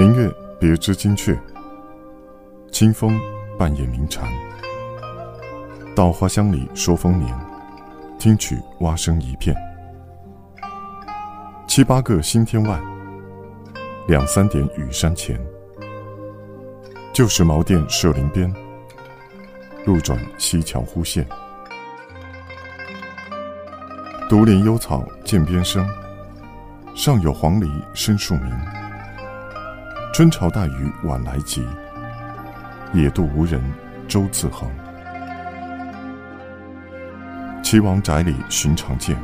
明月别枝惊鹊，清风半夜鸣蝉。稻花香里说丰年，听取蛙声一片。七八个星天外，两三点雨山前。旧时茅店社林边，路转溪桥忽见。独怜幽草涧边生，上有黄鹂深树鸣。春潮带雨晚来急，野渡无人舟自横。岐王宅里寻常见，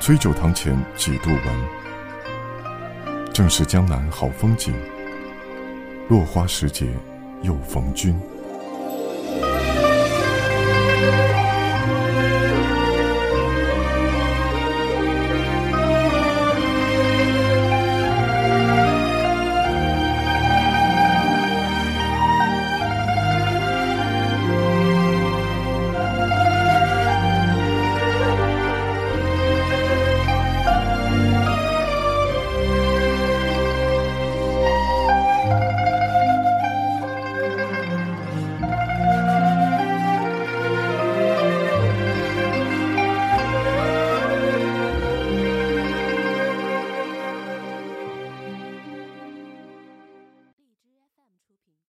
崔九堂前几度闻。正是江南好风景，落花时节又逢君。